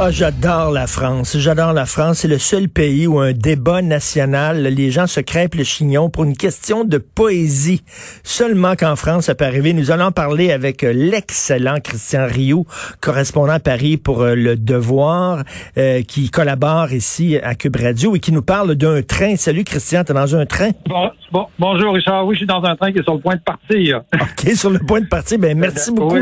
Ah, j'adore la France. J'adore la France. C'est le seul pays où un débat national, les gens se crêpent le chignon pour une question de poésie. Seulement qu'en France, ça peut arriver. Nous allons parler avec euh, l'excellent Christian Rioux, correspondant à Paris pour euh, Le Devoir, euh, qui collabore ici à Cube Radio et qui nous parle d'un train. Salut Christian, t'es dans un train? Bon, bonjour Richard. Oui, je suis dans un train qui est sur le point de partir. OK, sur le point de partir. Ben, merci beaucoup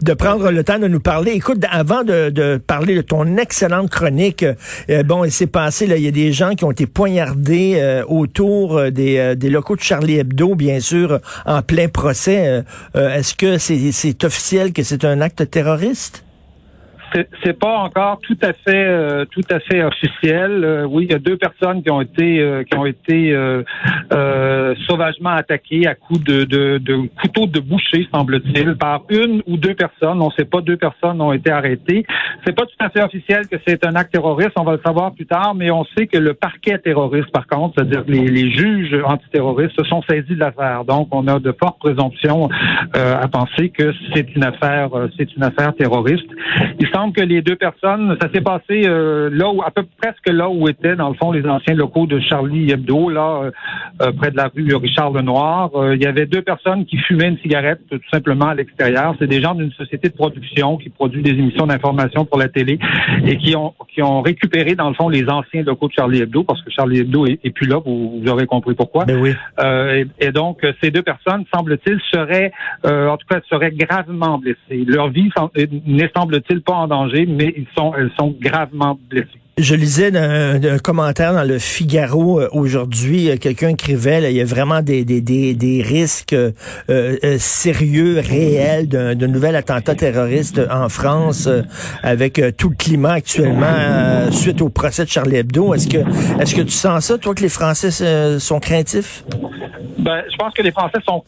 de prendre le temps de nous parler. Écoute, avant de, de parler de ton excellente chronique. Euh, bon, il s'est passé, là, il y a des gens qui ont été poignardés euh, autour euh, des, locaux de Charlie Hebdo, bien sûr, en plein procès. Est-ce que c'est officiel que c'est un acte terroriste? C'est pas encore tout à fait euh, tout à fait officiel. Euh, oui, il y a deux personnes qui ont été euh, qui ont été sauvagement attaquées à coups de, de, de couteau de boucher, semble-t-il, par une ou deux personnes. On ne sait pas, deux personnes ont été arrêtées. C'est pas tout à fait officiel que c'est un acte terroriste. On va le savoir plus tard, mais on sait que le parquet terroriste, par contre, c'est-à-dire les, les juges antiterroristes, se sont saisis de l'affaire. Donc, on a de fortes présomptions à penser que c'est une affaire c'est une affaire terroriste semble que les deux personnes, ça s'est passé euh, là où, à peu près presque là où étaient, dans le fond, les anciens locaux de Charlie Hebdo, là, euh, euh, près de la rue Richard Lenoir. il y avait deux personnes qui fumaient une cigarette tout simplement à l'extérieur. C'est des gens d'une société de production qui produit des émissions d'information pour la télé et qui ont qui ont récupéré, dans le fond, les anciens locaux de Charlie Hebdo, parce que Charlie Hebdo est, plus là, vous, aurez compris pourquoi. Ben oui. et, donc, ces deux personnes, semble-t-il, seraient, en tout cas, seraient gravement blessées. Leur vie n'est, semble-t-il, pas en danger, mais ils sont, elles sont gravement blessées. Je lisais un, commentaire dans le Figaro euh, aujourd'hui, euh, quelqu'un écrivait, il y a vraiment des, des, des, risques euh, sérieux, réels d'un nouvel attentat terroriste en France avec tout le climat actuellement suite au procès de Charlie Hebdo. Est-ce que est-ce que tu sens ça, toi, que les Français sont craintifs? Ben, je pense que les Français sont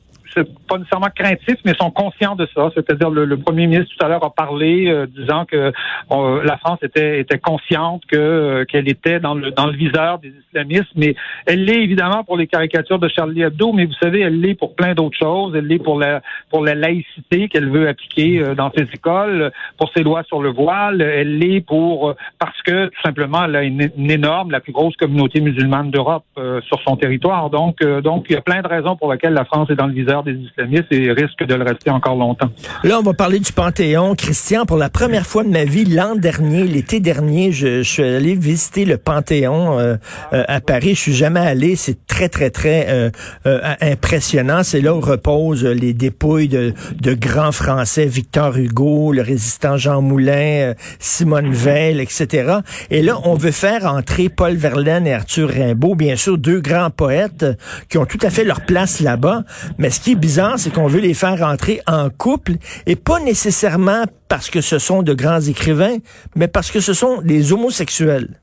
pas nécessairement craintif, mais sont conscients de ça. C'est-à-dire le, premier ministre tout à l'heure a parlé euh, disant que la France était, était consciente que euh, qu'elle était dans le dans le viseur des islamistes, mais elle l'est évidemment pour les caricatures de Charlie Hebdo, mais vous savez, elle l'est pour plein d'autres choses. Elle l'est pour la pour la laïcité qu'elle veut appliquer euh, dans ses écoles, pour ses lois sur le voile. Elle l'est pour parce que tout simplement elle a une, énorme, la plus grosse communauté musulmane d'Europe sur son territoire. Donc donc il y a plein de raisons pour lesquelles la France est dans le viseur des islamistes et risque de le rester encore longtemps. Là, on va parler du Panthéon. Christian, pour la première fois de ma vie, l'an dernier, l'été dernier, je, suis allé visiter le Panthéon euh, euh, à Paris. Je suis jamais allé. C'est très, très, très euh, impressionnant. C'est là où reposent les dépouilles de, de grands Français, Victor Hugo, le résistant Jean Moulin, Simone Veil, etc. Et là, on veut faire entrer Paul Verlaine et Arthur Rimbaud, bien sûr, deux grands poètes qui ont tout à fait leur place là-bas. Mais ce qui bizarre, c'est qu'on veut les faire rentrer en couple et pas nécessairement parce que ce sont de grands écrivains, mais parce que ce sont des homosexuels.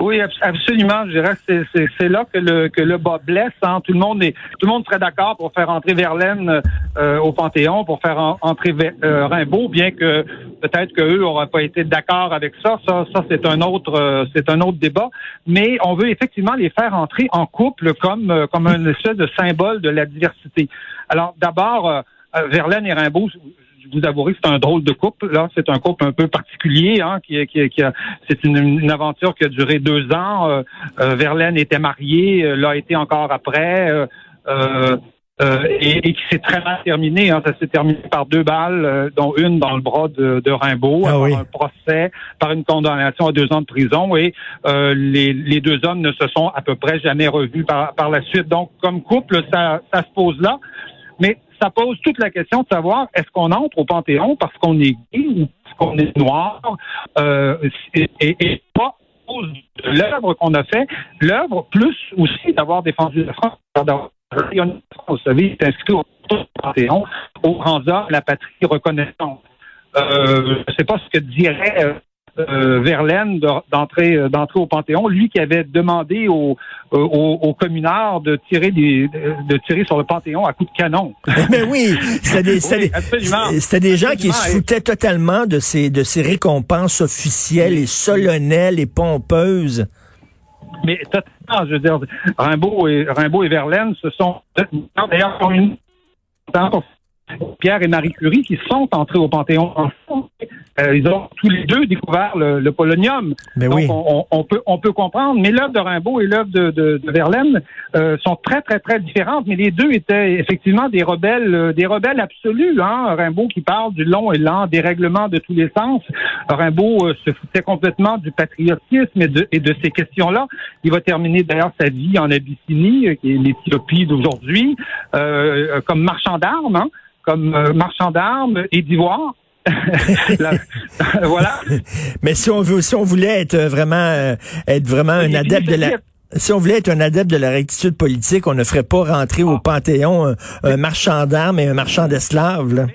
Oui, absolument. Je dirais que c'est là que le que le bas blesse. Hein. Tout le monde est tout le monde serait d'accord pour faire entrer Verlaine euh, au Panthéon, pour faire entrer euh, Rimbaud, bien que peut-être qu'eux n'auraient pas été d'accord avec ça. Ça, ça c'est un autre euh, c'est un autre débat. Mais on veut effectivement les faire entrer en couple comme comme un espèce de symbole de la diversité. Alors d'abord, Verlaine et Rimbaud, vous avouerez que c'est un drôle de couple. Là, c'est un couple un peu particulier, hein, qui, qui, qui a, c'est une, aventure qui a duré deux ans. Euh, euh, Verlaine était marié, euh, l'a été encore après. et, qui s'est très mal terminé. Hein. Ça s'est terminé par deux balles, dont une dans le bras de, de Rimbaud, ah par un procès, par une condamnation à deux ans de prison. Et les, les, deux hommes ne se sont à peu près jamais revus par, par la suite. Donc, comme couple, ça, ça se pose là. Mais ça pose toute la question de savoir est-ce qu'on entre au Panthéon parce qu'on est gay ou parce qu'on est noir euh, et, et, pas de l'œuvre qu'on a fait, l'œuvre plus aussi d'avoir défendu la France, vous savez, est inscrit au Panthéon, au grand la patrie reconnaissante. Euh, je ne sais pas ce que dirait euh, euh, Verlaine d'entrer euh, d'entrer au Panthéon, lui qui avait demandé aux au, au communards de tirer des de tirer sur le Panthéon à coups de canon. Mais oui, c'était des, des gens qui se foutaient totalement de ces de ces récompenses officielles et solennelles et pompeuses. mais totalement, je veux dire, Rimbaud et Rimbaud et Verlaine, ce sont d'ailleurs Pierre et Marie Curie qui sont entrés au Panthéon. Euh, ils ont tous les deux découvert le, polonium. Mais Donc oui. on, peut on peut comprendre. Mais l'œuvre de Rimbaud et l'œuvre de, Verlaine euh, sont très très très différentes. Mais les deux étaient effectivement des rebelles euh, des rebelles absolus. Hein? Rimbaud qui parle du long et lent dérèglement de tous les sens. Rimbaud se foutait complètement du patriotisme et de, et de ces questions-là. Il va terminer d'ailleurs sa vie en Abyssinie, qui est l'Éthiopie d'aujourd'hui, comme marchand d'armes. Hein? comme euh, marchand d'armes et d'ivoire. voilà. Mais si on veut, si on voulait être vraiment, euh, être vraiment un adepte de la, si on voulait être un adepte de la rectitude politique, on ne ferait pas rentrer au Panthéon un, un marchand d'armes et un marchand d'esclaves.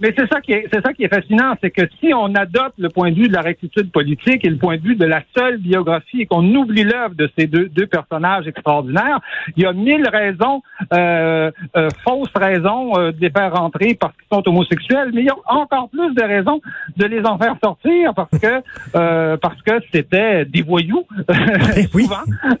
Mais c'est ça qui est, c'est ça qui est fascinant, c'est que si on adopte le point de vue de la rectitude politique et le point de vue de la seule biographie et qu'on oublie l'œuvre de ces deux, deux personnages extraordinaires, il y a mille raisons, euh, euh, fausses raisons euh, de les faire rentrer parce qu'ils sont homosexuels, mais il y a encore plus de raisons de les en faire sortir parce que euh, parce que c'était des voyous souvent,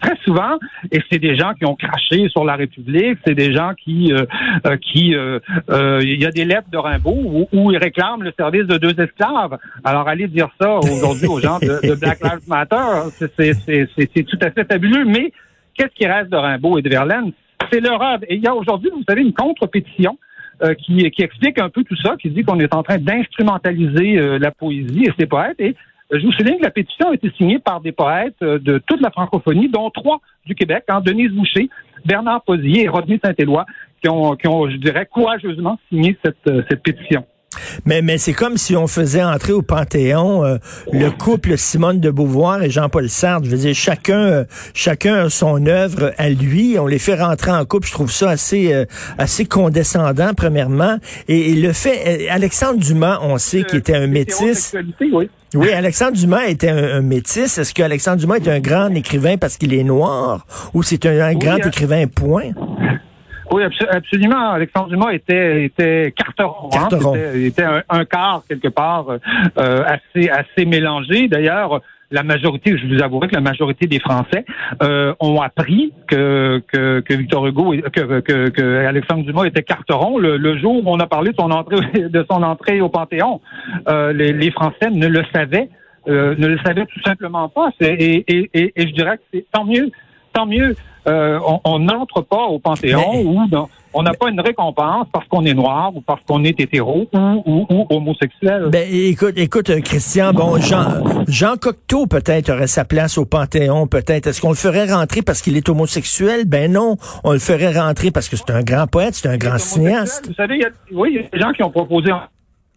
très souvent, et c'est des gens qui ont craché sur la République, c'est des gens qui euh, qui il y a des lettres de Rimbaud où, il réclame le service de deux esclaves. Alors, aller dire ça aujourd'hui aux gens de, Black Lives Matter, c'est tout à fait fabuleux. Mais qu'est-ce qui reste de Rimbaud et de Verlaine? C'est leur œuvre. Et il y a aujourd'hui, vous savez, une contre-pétition euh, qui, explique un peu tout ça, qui dit qu'on est en train d'instrumentaliser euh, la poésie et ses poètes. Et je vous souligne que la pétition a été signée par des poètes de toute la francophonie, dont trois du Québec, hein, Denise Boucher, Bernard Posier et Rodney Saint-Éloi, qui ont, qui ont, je dirais, courageusement signé cette, euh, cette pétition. Mais, mais c'est comme si on faisait entrer au Panthéon euh, le couple Simone de Beauvoir et Jean-Paul Sartre. Je veux dire, chacun, euh, chacun a son œuvre à lui. On les fait rentrer en couple. Je trouve ça assez, assez condescendant, premièrement. Et, le fait, Alexandre Dumas, on sait qu'il était un métis. Oui. oui, Alexandre Dumas était un, métis. Est-ce que Alexandre Dumas est un grand écrivain parce qu'il est noir ou c'est un, grand hein. écrivain point? Oui, absolument. Alexandre Dumas était était carteron. Hein. carteron. Il était, un, quart quelque part euh, assez assez mélangé. D'ailleurs, la majorité, je vous avouerai que la majorité des Français euh, ont appris que, que, que Victor Hugo, que, que, que, Alexandre Dumas était carteron le, jour où on a parlé de son entrée, de son entrée au Panthéon. Euh, les, les, Français ne le savaient, euh, ne le savaient tout simplement pas. Et, et, et, et je dirais que c'est tant mieux, tant mieux. Euh, on n'entre pas au Panthéon ou on n'a pas une récompense parce qu'on est noir ou parce qu'on est hétéro ou, ou, homosexuel. Ben, écoute, écoute, euh, Christian, bon, Jean, Jean Cocteau peut-être aurait sa place au Panthéon, peut-être. Est-ce qu'on le ferait rentrer parce qu'il est homosexuel? Ben non, on le ferait rentrer parce que c'est un grand poète, c'est un grand cinéaste. Vous savez, il y a, oui, il y a des gens qui ont proposé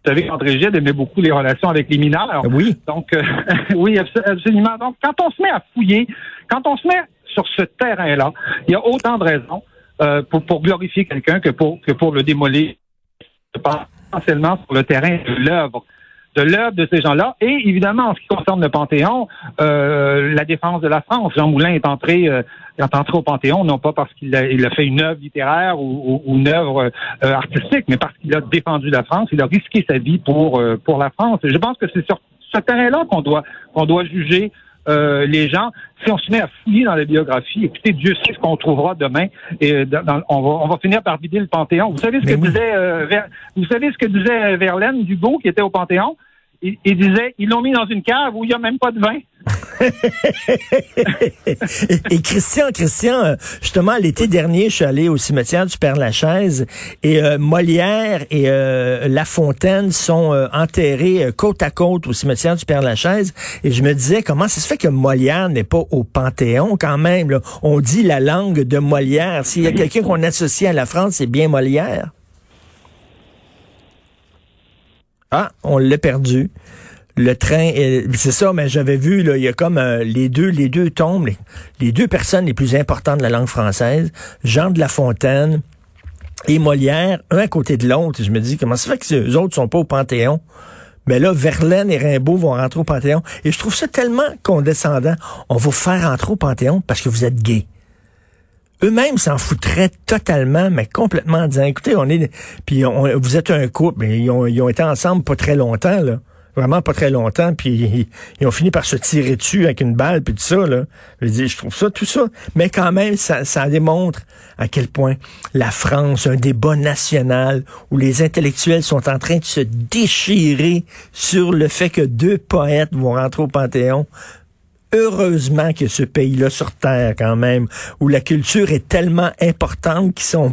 vous savez qu'André Gide aimait beaucoup les relations avec les mineurs. Oui. Donc, euh, oui, absolument. Donc, quand on se met à fouiller, quand on se met sur ce terrain-là, il y a autant de raisons euh, pour, glorifier quelqu'un que pour, que pour le démolir. Essentiellement sur le terrain de l'œuvre de l'œuvre de ces gens-là. Et évidemment, en ce qui concerne le Panthéon, euh, la défense de la France. Jean Moulin est entré, euh, au Panthéon, non pas parce qu'il a, fait une œuvre littéraire ou, une œuvre artistique, mais parce qu'il a défendu la France. Il a risqué sa vie pour, la France. Je pense que c'est sur ce terrain-là qu'on doit, qu'on doit juger euh, les gens, si on se met à fouiller dans la biographie, écoutez, Dieu sait ce qu'on trouvera demain, et dans, on, va, on va finir par vider le Panthéon. Vous savez ce que disait, euh, vous savez ce que disait Verlaine Dugo qui était au Panthéon? Il, il disait, ils l'ont mis dans une cave où il n'y a même pas de vin. et, Christian, Christian, euh, justement, l'été dernier, je suis allé au cimetière du Père-Lachaise et euh, Molière et euh, La Fontaine sont enterrés côte à côte au cimetière du Père-Lachaise. Et je me disais, comment ça se fait que Molière n'est pas au Panthéon quand même? On dit la langue de Molière. S'il y a quelqu'un qu'on associe à la France, c'est bien Molière. Ah, on l'a perdu le train, c'est ça, mais j'avais vu, là, il y a comme euh, les deux, les deux tombes, les, deux personnes les plus importantes de la langue française, Jean de La Fontaine et Molière, un à côté de l'autre. Je me dis, comment ça fait que les autres sont pas au Panthéon? Mais là, Verlaine et Rimbaud vont rentrer au Panthéon. Et je trouve ça tellement condescendant. On va vous faire rentrer au Panthéon parce que vous êtes gay. Eux-mêmes s'en foutraient totalement, mais complètement en disant, écoutez, on est, puis vous êtes un couple, mais ils ont, ils ont été ensemble pas très longtemps, là. Vraiment pas très longtemps, puis ils, ont fini par se tirer dessus avec une balle, puis tout ça, là. Je, dis, je trouve ça, tout ça. Mais quand même, ça, ça démontre à quel point la France, un débat national où les intellectuels sont en train de se déchirer sur le fait que deux poètes vont rentrer au Panthéon. Heureusement que ce pays-là sur Terre, quand même, où la culture est tellement importante qu'ils sont